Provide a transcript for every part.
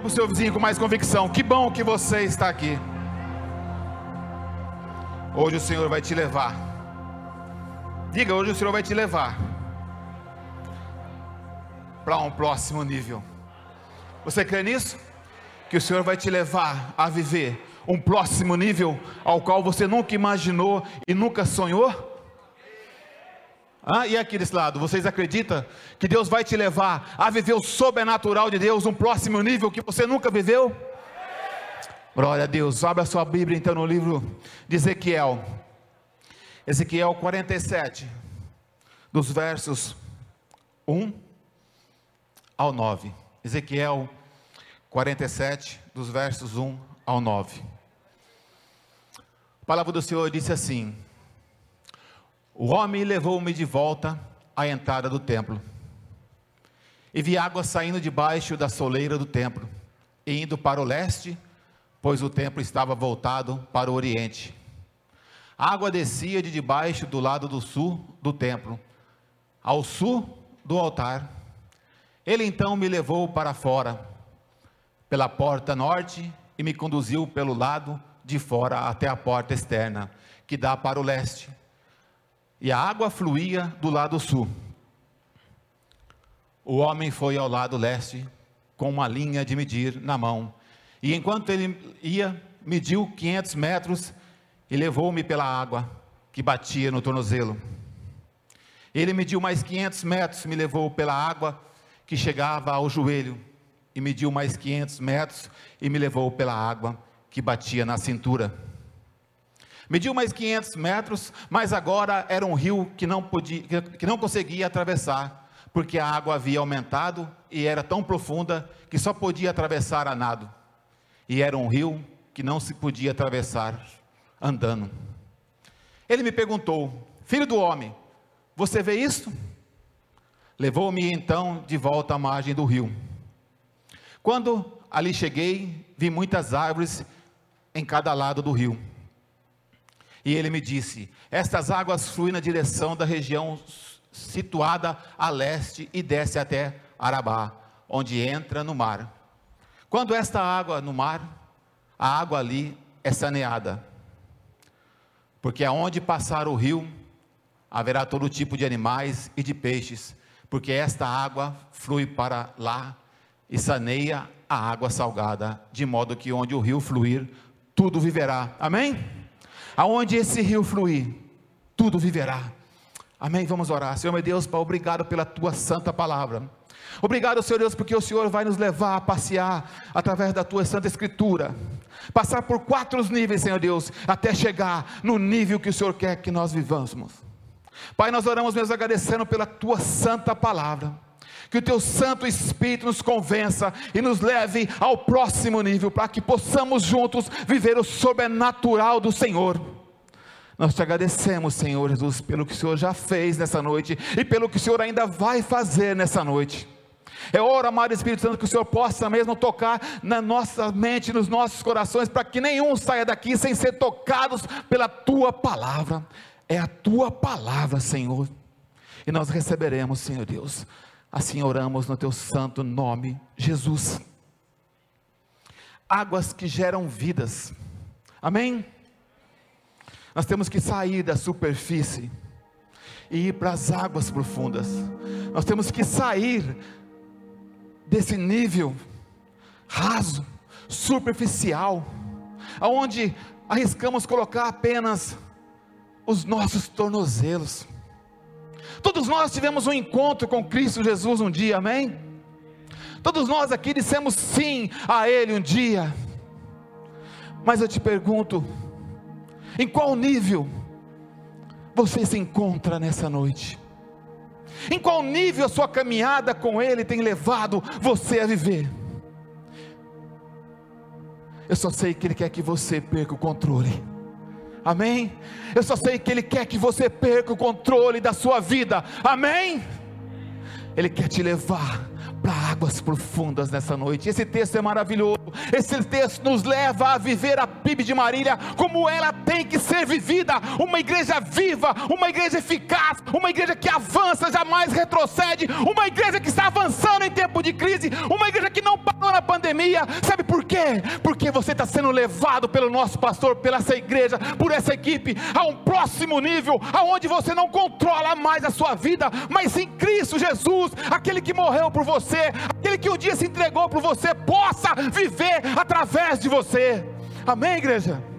para o seu vizinho com mais convicção: que bom que você está aqui. Hoje o Senhor vai te levar. Diga, hoje o Senhor vai te levar para um próximo nível. Você crê nisso? Que o Senhor vai te levar a viver um próximo nível ao qual você nunca imaginou e nunca sonhou? Ah, e aqui desse lado, vocês acreditam que Deus vai te levar a viver o sobrenatural de Deus, um próximo nível que você nunca viveu? Glória a Deus, abra sua Bíblia então no livro de Ezequiel, Ezequiel 47, dos versos 1 ao 9. Ezequiel 47, dos versos 1 ao 9. A palavra do Senhor disse assim: O homem levou-me de volta à entrada do templo, e vi água saindo debaixo da soleira do templo, e indo para o leste, pois o templo estava voltado para o oriente. A água descia de debaixo do lado do sul do templo, ao sul do altar. Ele então me levou para fora, pela porta norte, e me conduziu pelo lado de fora até a porta externa, que dá para o leste. E a água fluía do lado sul. O homem foi ao lado leste, com uma linha de medir na mão, e enquanto ele ia, mediu 500 metros e levou-me pela água que batia no tornozelo. Ele mediu mais 500 metros, me levou pela água que chegava ao joelho, e mediu mais 500 metros e me levou pela água que batia na cintura. Mediu mais 500 metros, mas agora era um rio que não, podia, que não conseguia atravessar, porque a água havia aumentado e era tão profunda que só podia atravessar a nado e era um rio que não se podia atravessar andando. Ele me perguntou: Filho do homem, você vê isto? Levou-me então de volta à margem do rio. Quando ali cheguei, vi muitas árvores em cada lado do rio. E ele me disse: Estas águas fluem na direção da região situada a leste e desce até Arabá, onde entra no mar. Quando esta água no mar, a água ali é saneada. Porque aonde passar o rio, haverá todo tipo de animais e de peixes, porque esta água flui para lá e saneia a água salgada, de modo que onde o rio fluir, tudo viverá. Amém? Aonde esse rio fluir, tudo viverá. Amém? Vamos orar. Senhor meu Deus, Pai, obrigado pela tua santa palavra. Obrigado, Senhor Deus, porque o Senhor vai nos levar a passear através da tua santa escritura. Passar por quatro níveis, Senhor Deus, até chegar no nível que o Senhor quer que nós vivamos. Pai, nós oramos mesmo agradecendo pela tua santa palavra. Que o teu Santo Espírito nos convença e nos leve ao próximo nível, para que possamos juntos viver o sobrenatural do Senhor. Nós te agradecemos, Senhor Jesus, pelo que o Senhor já fez nessa noite e pelo que o Senhor ainda vai fazer nessa noite. É hora, amado Espírito Santo, que o Senhor possa mesmo tocar na nossa mente, nos nossos corações, para que nenhum saia daqui sem ser tocados pela tua palavra. É a tua palavra, Senhor. E nós receberemos, Senhor Deus. Assim oramos no teu santo nome, Jesus. Águas que geram vidas. Amém? Nós temos que sair da superfície e ir para as águas profundas. Nós temos que sair desse nível raso, superficial, aonde arriscamos colocar apenas os nossos tornozelos. Todos nós tivemos um encontro com Cristo Jesus um dia, amém? Todos nós aqui dissemos sim a Ele um dia. Mas eu te pergunto, em qual nível você se encontra nessa noite? Em qual nível a sua caminhada com Ele tem levado você a viver? Eu só sei que Ele quer que você perca o controle. Amém? Eu só sei que Ele quer que você perca o controle da sua vida. Amém? Ele quer te levar para águas profundas nessa noite. Esse texto é maravilhoso. Esse texto nos leva a viver a PIB de Marília como ela tem que ser vivida: uma igreja viva, uma igreja eficaz, uma igreja que avança, jamais retrocede, uma igreja que está avançando em tempo de crise, uma igreja que não parou na pandemia. Sabe por quê? Porque você está sendo levado pelo nosso pastor, pela essa igreja, por essa equipe, a um próximo nível, aonde você não controla mais a sua vida, mas sim Cristo Jesus, aquele que morreu por você, aquele que um dia se entregou por você, possa viver através de você. Amém, igreja?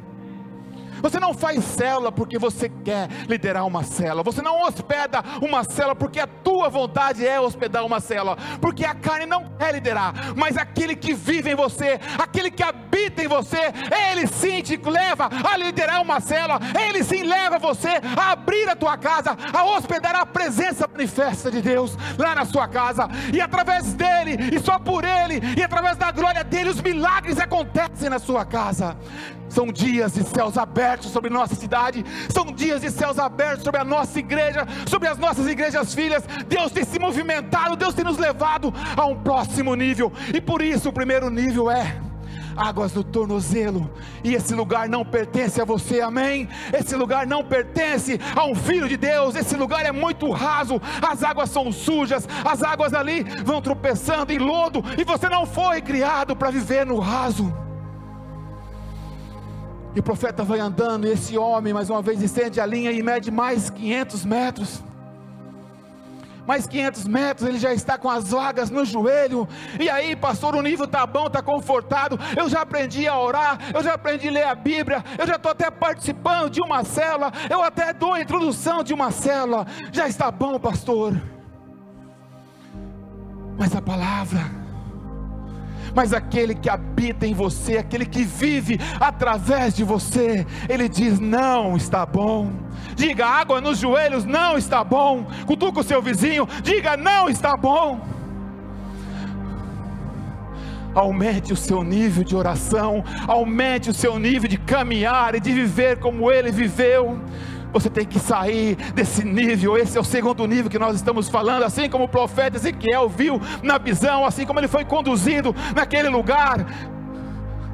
Você não faz célula porque você quer liderar uma célula. Você não hospeda uma célula porque a tua vontade é hospedar uma célula. Porque a carne não quer liderar. Mas aquele que vive em você, aquele que habita em você, ele sim te leva a liderar uma célula. Ele sim leva você a abrir a tua casa, a hospedar a presença manifesta de Deus lá na sua casa. E através dele, e só por ele, e através da glória dele, os milagres acontecem na sua casa. São dias de céus abertos sobre nossa cidade, são dias de céus abertos sobre a nossa igreja, sobre as nossas igrejas filhas. Deus tem se movimentado, Deus tem nos levado a um próximo nível, e por isso o primeiro nível é águas do tornozelo, e esse lugar não pertence a você, amém? Esse lugar não pertence a um filho de Deus, esse lugar é muito raso, as águas são sujas, as águas ali vão tropeçando em lodo, e você não foi criado para viver no raso. E o profeta vai andando, e esse homem, mais uma vez, estende a linha e mede mais 500 metros. Mais 500 metros, ele já está com as vagas no joelho. E aí, pastor, o nível está bom, está confortado. Eu já aprendi a orar, eu já aprendi a ler a Bíblia, eu já estou até participando de uma célula, eu até dou a introdução de uma célula. Já está bom, pastor. Mas a palavra mas aquele que habita em você, aquele que vive através de você, ele diz: não está bom. Diga água nos joelhos, não está bom. Cutuca o seu vizinho, diga: não está bom. Aumente o seu nível de oração, aumente o seu nível de caminhar e de viver como ele viveu. Você tem que sair desse nível. Esse é o segundo nível que nós estamos falando. Assim como o profeta Ezequiel viu na visão, assim como ele foi conduzido naquele lugar.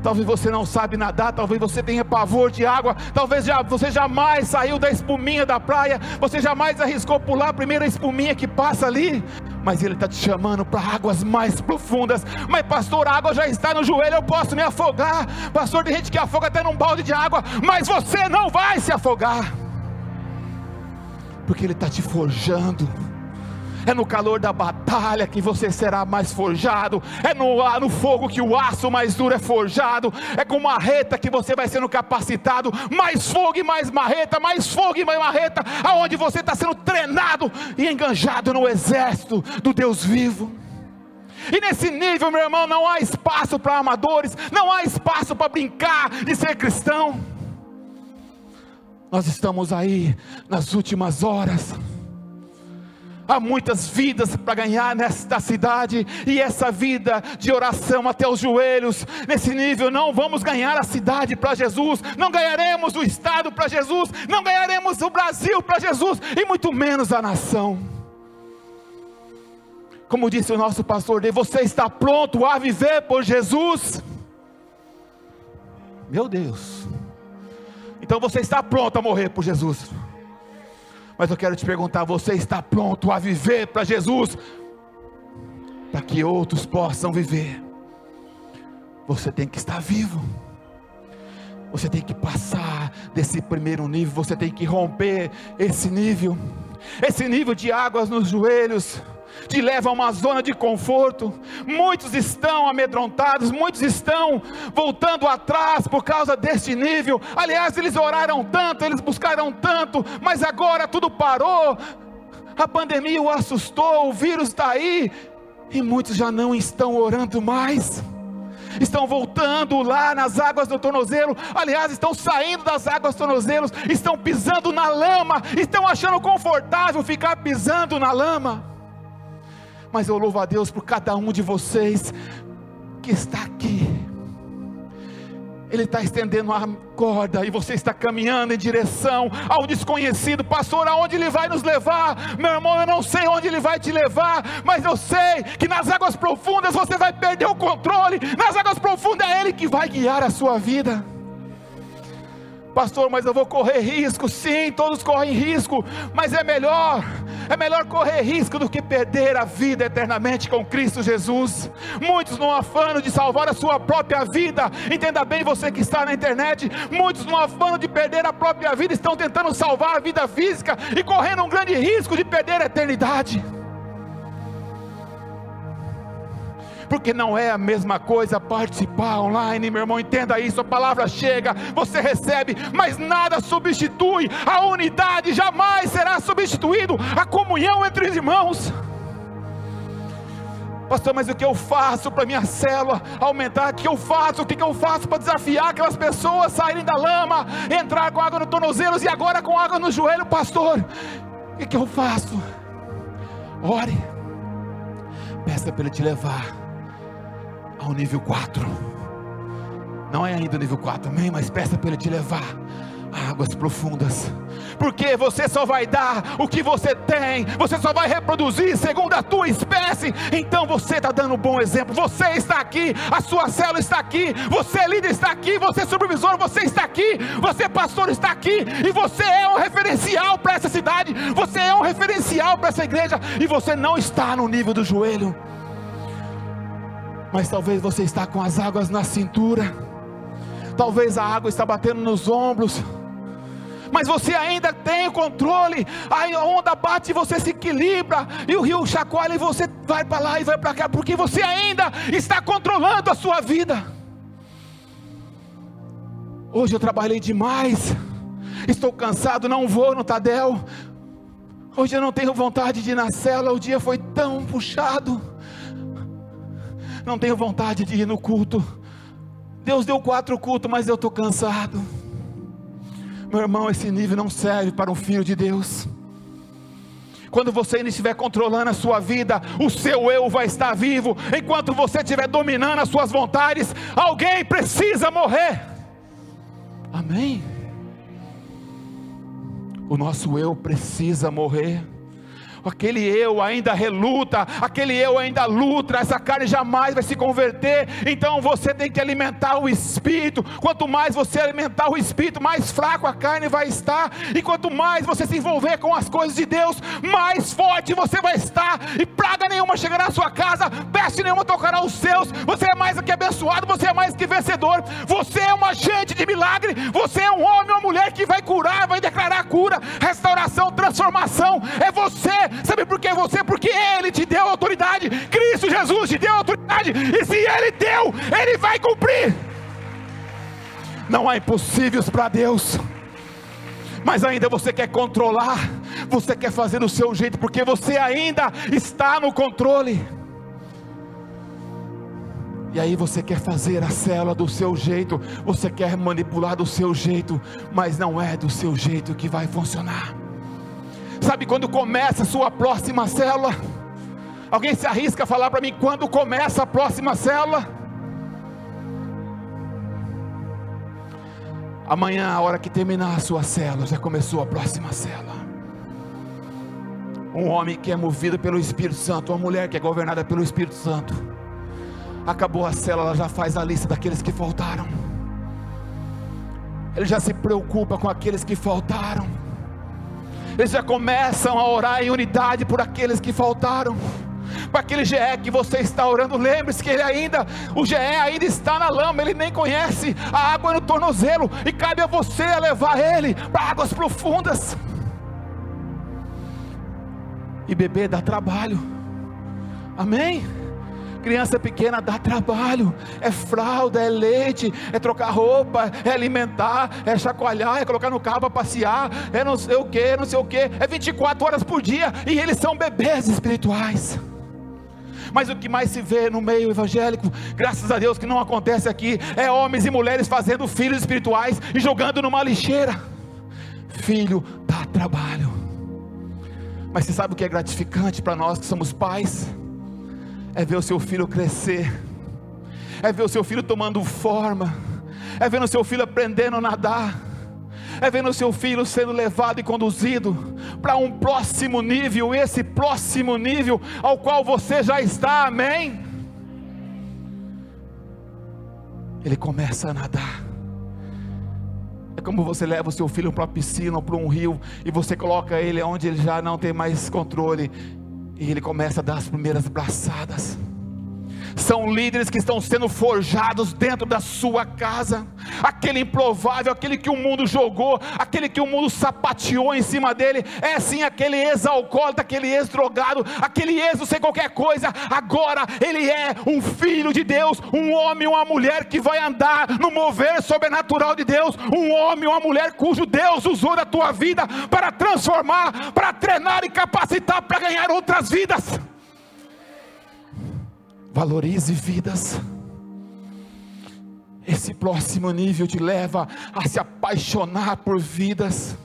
Talvez você não sabe nadar, talvez você tenha pavor de água, talvez já, você jamais saiu da espuminha da praia, você jamais arriscou pular a primeira espuminha que passa ali, mas Ele está te chamando para águas mais profundas. Mas, pastor, a água já está no joelho, eu posso me afogar. Pastor, tem gente que afoga até num balde de água, mas você não vai se afogar porque Ele está te forjando. É no calor da batalha que você será mais forjado. É no, no fogo que o aço mais duro é forjado. É com marreta que você vai sendo capacitado. Mais fogo e mais marreta, mais fogo e mais marreta. Aonde você está sendo treinado e enganjado no exército do Deus vivo. E nesse nível, meu irmão, não há espaço para amadores, não há espaço para brincar de ser cristão. Nós estamos aí nas últimas horas. Há muitas vidas para ganhar nesta cidade, e essa vida de oração até os joelhos, nesse nível, não vamos ganhar a cidade para Jesus, não ganharemos o Estado para Jesus, não ganharemos o Brasil para Jesus, e muito menos a nação. Como disse o nosso pastor, você está pronto a viver por Jesus? Meu Deus. Então você está pronto a morrer por Jesus. Mas eu quero te perguntar: você está pronto a viver para Jesus? Para que outros possam viver. Você tem que estar vivo. Você tem que passar desse primeiro nível. Você tem que romper esse nível. Esse nível de águas nos joelhos te leva a uma zona de conforto. Muitos estão amedrontados, muitos estão voltando atrás por causa deste nível. Aliás, eles oraram tanto, eles buscaram tanto, mas agora tudo parou. A pandemia o assustou, o vírus está aí, e muitos já não estão orando mais estão voltando lá nas águas do tornozelo, aliás, estão saindo das águas do tornozelo, estão pisando na lama, estão achando confortável ficar pisando na lama mas eu louvo a Deus por cada um de vocês que está aqui, Ele está estendendo a corda e você está caminhando em direção ao desconhecido. Pastor, aonde ele vai nos levar? Meu irmão, eu não sei onde ele vai te levar, mas eu sei que nas águas profundas você vai perder o controle. Nas águas profundas é ele que vai guiar a sua vida. Pastor, mas eu vou correr risco. Sim, todos correm risco, mas é melhor, é melhor correr risco do que perder a vida eternamente com Cristo Jesus. Muitos no afano de salvar a sua própria vida, entenda bem você que está na internet, muitos no afano de perder a própria vida estão tentando salvar a vida física e correndo um grande risco de perder a eternidade. Porque não é a mesma coisa participar online, meu irmão, entenda isso. A palavra chega, você recebe, mas nada substitui a unidade, jamais será substituído a comunhão entre os irmãos. Pastor, mas o que eu faço para minha célula aumentar? O que eu faço? O que eu faço para desafiar aquelas pessoas saírem da lama, entrar com água no tornozelos e agora com água no joelho, pastor? O que eu faço? Ore, peça para Ele te levar ao nível 4. Não é ainda nível 4, amém? Mas peça para Ele te levar a águas profundas. Porque você só vai dar o que você tem, você só vai reproduzir segundo a tua espécie. Então você está dando um bom exemplo. Você está aqui, a sua célula está aqui, você líder está aqui, você supervisor, você está aqui, você pastor está aqui, e você é um referencial para essa cidade, você é um referencial para essa igreja, e você não está no nível do joelho mas talvez você está com as águas na cintura, talvez a água está batendo nos ombros, mas você ainda tem o controle, a onda bate e você se equilibra, e o rio chacoalha e você vai para lá e vai para cá, porque você ainda está controlando a sua vida. Hoje eu trabalhei demais, estou cansado, não vou no Tadel. Hoje eu não tenho vontade de ir na cela, o dia foi tão puxado não tenho vontade de ir no culto. Deus deu quatro cultos, mas eu estou cansado. Meu irmão, esse nível não serve para um filho de Deus. Quando você ainda estiver controlando a sua vida, o seu eu vai estar vivo. Enquanto você estiver dominando as suas vontades, alguém precisa morrer. Amém? O nosso eu precisa morrer aquele eu ainda reluta, aquele eu ainda luta, essa carne jamais vai se converter. Então você tem que alimentar o espírito. Quanto mais você alimentar o espírito, mais fraco a carne vai estar. E quanto mais você se envolver com as coisas de Deus, mais forte você vai estar. E praga nenhuma chegará à sua casa, peste nenhuma tocará os seus. Você é mais que abençoado, você é mais que vencedor. Você é um agente de milagre. Você é um homem ou mulher que vai curar, vai declarar cura, restauração, transformação. É você Sabe por que você? Porque Ele te deu autoridade. Cristo Jesus te deu autoridade. E se Ele deu, Ele vai cumprir. Não há impossíveis para Deus. Mas ainda você quer controlar, você quer fazer do seu jeito, porque você ainda está no controle. E aí você quer fazer a célula do seu jeito, você quer manipular do seu jeito, mas não é do seu jeito que vai funcionar. Sabe quando começa a sua próxima célula? Alguém se arrisca a falar para mim quando começa a próxima célula? Amanhã, a hora que terminar a sua célula, já começou a próxima célula. Um homem que é movido pelo Espírito Santo, uma mulher que é governada pelo Espírito Santo. Acabou a célula, já faz a lista daqueles que faltaram. Ele já se preocupa com aqueles que faltaram eles já começam a orar em unidade por aqueles que faltaram. Para aquele GE que você está orando, lembre-se que ele ainda, o GE ainda está na lama, ele nem conhece a água no tornozelo, e cabe a você levar ele para águas profundas. E beber dá trabalho, amém? Criança pequena dá trabalho, é fralda, é leite, é trocar roupa, é alimentar, é chacoalhar, é colocar no carro para passear, é não sei o que, não sei o que, é 24 horas por dia e eles são bebês espirituais. Mas o que mais se vê no meio evangélico, graças a Deus que não acontece aqui, é homens e mulheres fazendo filhos espirituais e jogando numa lixeira. Filho dá trabalho. Mas você sabe o que é gratificante para nós que somos pais? É ver o seu filho crescer, é ver o seu filho tomando forma, é vendo seu filho aprendendo a nadar, é vendo seu filho sendo levado e conduzido para um próximo nível, esse próximo nível ao qual você já está, amém? Ele começa a nadar. É como você leva o seu filho para uma piscina ou para um rio e você coloca ele onde ele já não tem mais controle e ele começa a dar as primeiras braçadas são líderes que estão sendo forjados dentro da sua casa. Aquele improvável, aquele que o mundo jogou, aquele que o mundo sapateou em cima dele, é sim aquele ex-alcoólatra, aquele ex-drogado, aquele ex não sei qualquer coisa. Agora ele é um filho de Deus, um homem, uma mulher que vai andar no mover sobrenatural de Deus, um homem, uma mulher cujo Deus usou da tua vida para transformar, para treinar e capacitar para ganhar outras vidas. Valorize vidas. Esse próximo nível te leva a se apaixonar por vidas.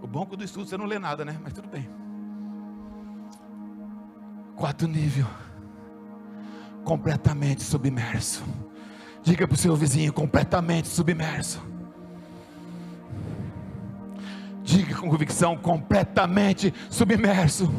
O bom é do estudo você não lê nada, né? Mas tudo bem. Quarto nível. Completamente submerso. Diga para o seu vizinho: completamente submerso. Diga com convicção, completamente submerso.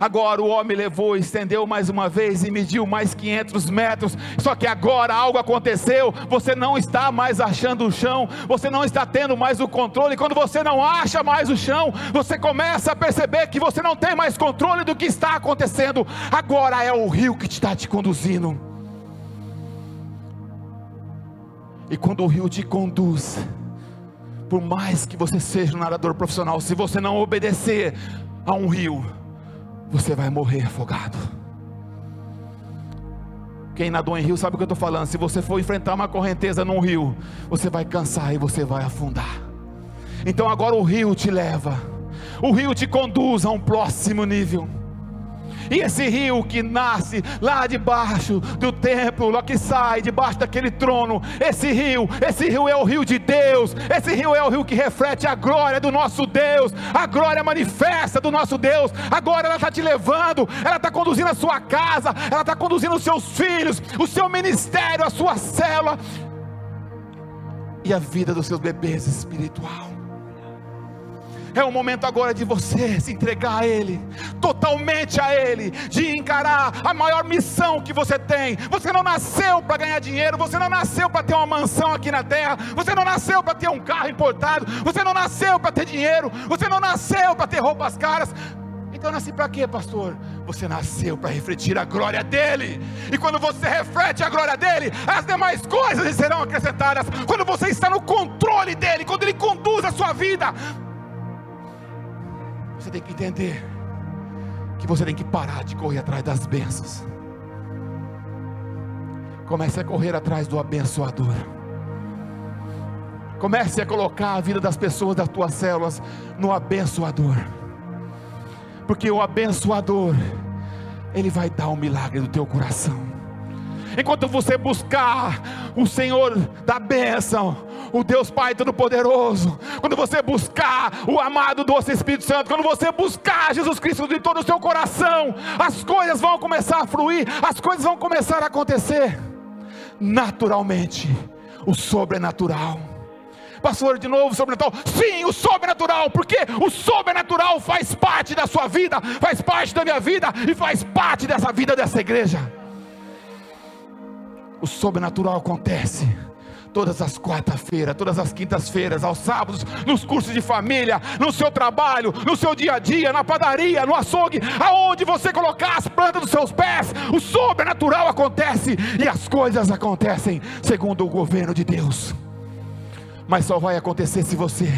Agora o homem levou, estendeu mais uma vez e mediu mais 500 metros. Só que agora algo aconteceu. Você não está mais achando o chão, você não está tendo mais o controle. Quando você não acha mais o chão, você começa a perceber que você não tem mais controle do que está acontecendo. Agora é o rio que está te conduzindo. E quando o rio te conduz, por mais que você seja um nadador profissional, se você não obedecer a um rio, você vai morrer afogado. Quem nadou em rio sabe o que eu estou falando. Se você for enfrentar uma correnteza num rio, você vai cansar e você vai afundar. Então agora o rio te leva, o rio te conduz a um próximo nível. E esse rio que nasce lá debaixo do templo, lá que sai debaixo daquele trono, esse rio, esse rio é o rio de Deus, esse rio é o rio que reflete a glória do nosso Deus, a glória manifesta do nosso Deus. Agora ela está te levando, ela está conduzindo a sua casa, ela está conduzindo os seus filhos, o seu ministério, a sua célula e a vida dos seus bebês espiritual. É o momento agora de você se entregar a Ele, totalmente a Ele, de encarar a maior missão que você tem. Você não nasceu para ganhar dinheiro, você não nasceu para ter uma mansão aqui na terra, você não nasceu para ter um carro importado, você não nasceu para ter dinheiro, você não nasceu para ter roupas caras. Então eu nasci para quê, pastor? Você nasceu para refletir a glória dele. E quando você reflete a glória dele, as demais coisas serão acrescentadas. Quando você está no controle dele, quando ele conduz a sua vida, você tem que entender que você tem que parar de correr atrás das bênçãos. Comece a correr atrás do abençoador. Comece a colocar a vida das pessoas das tuas células no abençoador. Porque o abençoador, ele vai dar um milagre do teu coração enquanto você buscar o Senhor da bênção, o Deus Pai Todo-Poderoso, quando você buscar o amado doce Espírito Santo, quando você buscar Jesus Cristo de todo o seu coração, as coisas vão começar a fluir, as coisas vão começar a acontecer naturalmente, o sobrenatural. Pastor, de novo, sobrenatural. Sim, o sobrenatural, porque o sobrenatural faz parte da sua vida, faz parte da minha vida e faz parte dessa vida dessa igreja o sobrenatural acontece todas as quarta-feiras, todas as quintas-feiras, aos sábados, nos cursos de família, no seu trabalho, no seu dia a dia, na padaria, no açougue, aonde você colocar as plantas dos seus pés, o sobrenatural acontece e as coisas acontecem segundo o governo de Deus. Mas só vai acontecer se você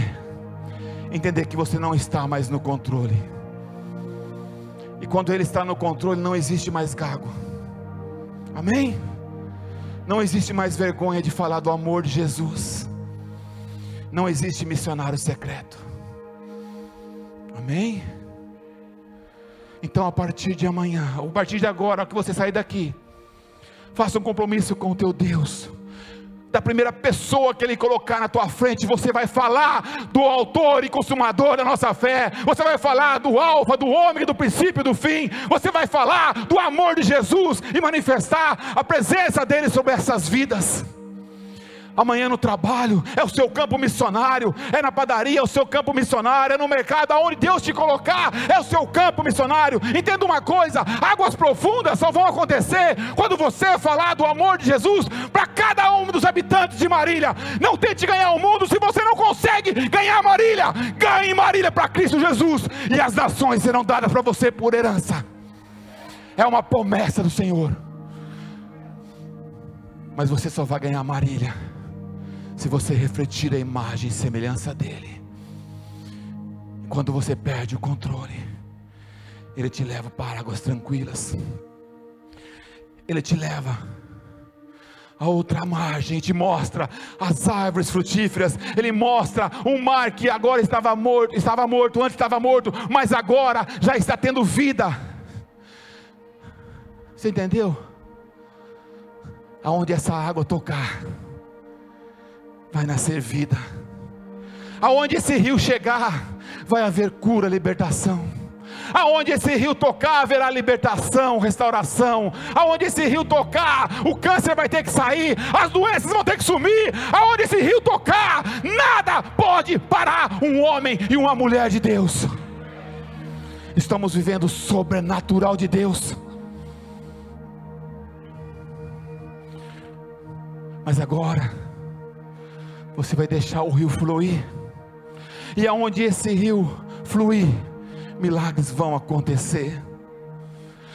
entender que você não está mais no controle. E quando ele está no controle, não existe mais cargo. Amém? Não existe mais vergonha de falar do amor de Jesus. Não existe missionário secreto. Amém? Então, a partir de amanhã, a partir de agora, que você sair daqui, faça um compromisso com o teu Deus da primeira pessoa que Ele colocar na tua frente, você vai falar do autor e consumador da nossa fé, você vai falar do alfa, do homem, do princípio e do fim, você vai falar do amor de Jesus e manifestar a presença dele sobre essas vidas amanhã no trabalho, é o seu campo missionário, é na padaria, é o seu campo missionário, é no mercado, aonde Deus te colocar, é o seu campo missionário. Entenda uma coisa: águas profundas só vão acontecer quando você falar do amor de Jesus para cada um dos habitantes de Marília. Não tente ganhar o mundo se você não consegue ganhar Marília. Ganhe Marília para Cristo Jesus, e as nações serão dadas para você por herança. É uma promessa do Senhor. Mas você só vai ganhar Marília se você refletir a imagem e semelhança dele. Quando você perde o controle, ele te leva para águas tranquilas. Ele te leva a outra margem, te mostra as árvores frutíferas, ele mostra um mar que agora estava morto, estava morto, antes estava morto, mas agora já está tendo vida. Você entendeu? Aonde essa água tocar, vai nascer vida. Aonde esse rio chegar, vai haver cura, libertação. Aonde esse rio tocar, haverá libertação, restauração. Aonde esse rio tocar, o câncer vai ter que sair, as doenças vão ter que sumir. Aonde esse rio tocar, nada pode parar um homem e uma mulher de Deus. Estamos vivendo o sobrenatural de Deus. Mas agora, você vai deixar o rio fluir, e aonde esse rio fluir, milagres vão acontecer.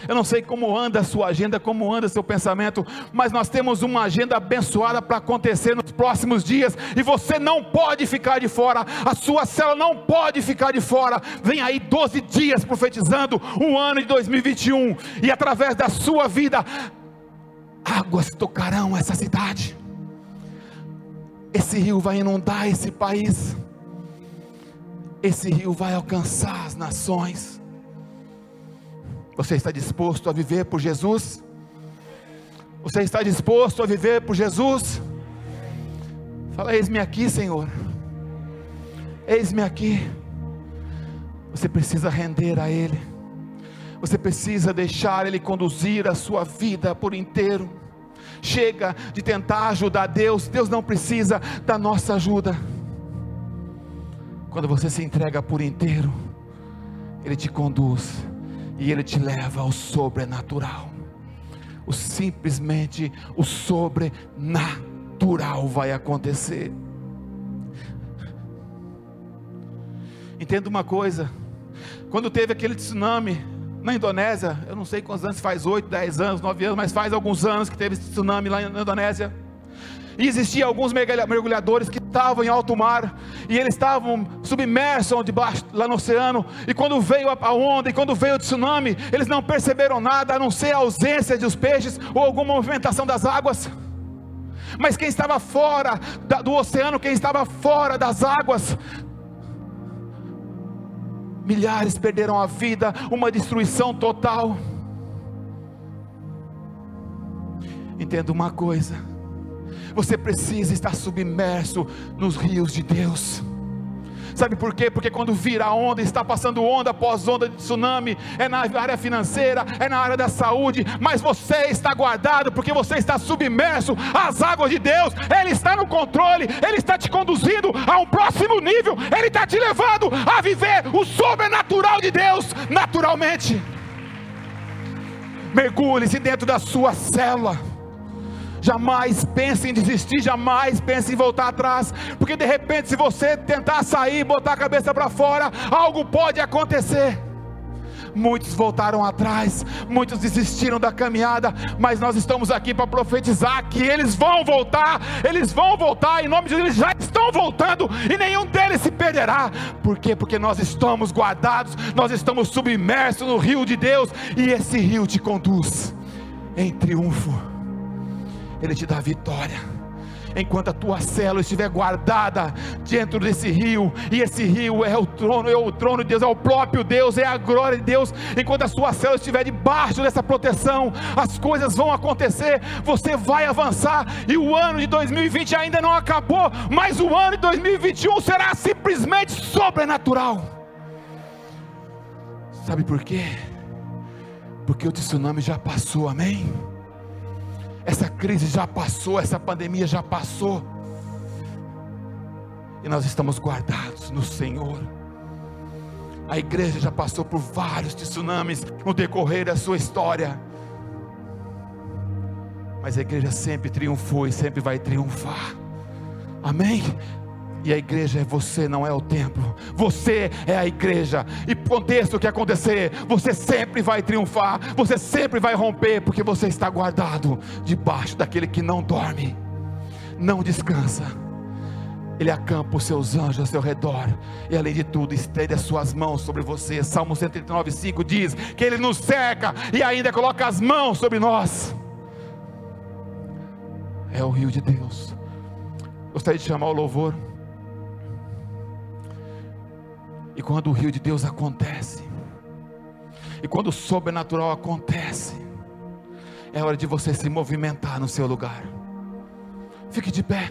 Eu não sei como anda a sua agenda, como anda seu pensamento, mas nós temos uma agenda abençoada para acontecer nos próximos dias, e você não pode ficar de fora, a sua célula não pode ficar de fora. Vem aí 12 dias profetizando o ano de 2021, e através da sua vida, águas tocarão essa cidade. Esse rio vai inundar esse país. Esse rio vai alcançar as nações. Você está disposto a viver por Jesus? Você está disposto a viver por Jesus? Fala, eis-me aqui, Senhor. Eis-me aqui. Você precisa render a Ele. Você precisa deixar Ele conduzir a sua vida por inteiro. Chega de tentar ajudar Deus, Deus não precisa da nossa ajuda. Quando você se entrega por inteiro, Ele te conduz e Ele te leva ao sobrenatural. O simplesmente o sobrenatural vai acontecer. Entenda uma coisa: quando teve aquele tsunami, na Indonésia, eu não sei quantos anos faz, 8, 10 anos, 9 anos, mas faz alguns anos que teve tsunami lá na Indonésia. E existiam alguns mergulhadores que estavam em alto mar, e eles estavam submersos debaixo, lá no oceano, e quando veio a onda, e quando veio o tsunami, eles não perceberam nada, a não ser a ausência dos peixes, ou alguma movimentação das águas. Mas quem estava fora do oceano, quem estava fora das águas, milhares perderam a vida, uma destruição total. Entenda uma coisa: você precisa estar submerso nos rios de Deus. Sabe por quê? Porque quando vira onda, está passando onda após onda de tsunami, é na área financeira, é na área da saúde, mas você está guardado porque você está submerso às águas de Deus, Ele está no controle, Ele está te conduzindo a um próximo nível, Ele está te levando a viver o sobrenatural de Deus naturalmente. Mergulhe-se dentro da sua célula Jamais pense em desistir, jamais pense em voltar atrás, porque de repente, se você tentar sair, botar a cabeça para fora, algo pode acontecer. Muitos voltaram atrás, muitos desistiram da caminhada, mas nós estamos aqui para profetizar que eles vão voltar, eles vão voltar, em nome de Deus, eles já estão voltando e nenhum deles se perderá. Por quê? Porque nós estamos guardados, nós estamos submersos no rio de Deus e esse rio te conduz em triunfo. Ele te dá vitória. enquanto a tua célula estiver guardada dentro desse rio, e esse rio é o trono, é o trono de Deus, é o próprio Deus, é a glória de Deus, enquanto a sua célula estiver debaixo dessa proteção, as coisas vão acontecer, você vai avançar, e o ano de 2020 ainda não acabou, mas o ano de 2021 será simplesmente sobrenatural. Sabe por quê? Porque o tsunami já passou, amém? Essa crise já passou, essa pandemia já passou. E nós estamos guardados no Senhor. A igreja já passou por vários tsunamis no decorrer da sua história. Mas a igreja sempre triunfou e sempre vai triunfar. Amém? E a igreja é você, não é o templo. Você é a igreja. E aconteça o que acontecer, você sempre vai triunfar. Você sempre vai romper, porque você está guardado debaixo daquele que não dorme, não descansa. Ele acampa os seus anjos ao seu redor, e além de tudo, estende as suas mãos sobre você. Salmo 139, 5 diz que Ele nos cerca e ainda coloca as mãos sobre nós. É o rio de Deus. Gostaria de chamar o louvor. E quando o rio de Deus acontece, e quando o sobrenatural acontece, é hora de você se movimentar no seu lugar. Fique de pé.